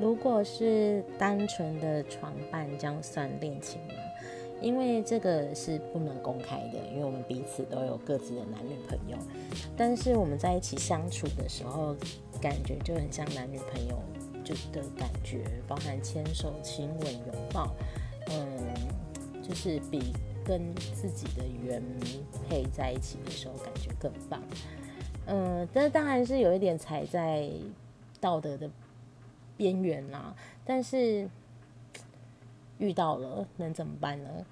如果是单纯的床伴，这样算恋情吗？因为这个是不能公开的，因为我们彼此都有各自的男女朋友。但是我们在一起相处的时候，感觉就很像男女朋友就的感觉，包含牵手、亲吻、拥抱，嗯，就是比跟自己的原配在一起的时候感觉更棒。嗯，这当然是有一点踩在道德的边缘啦，但是遇到了能怎么办呢？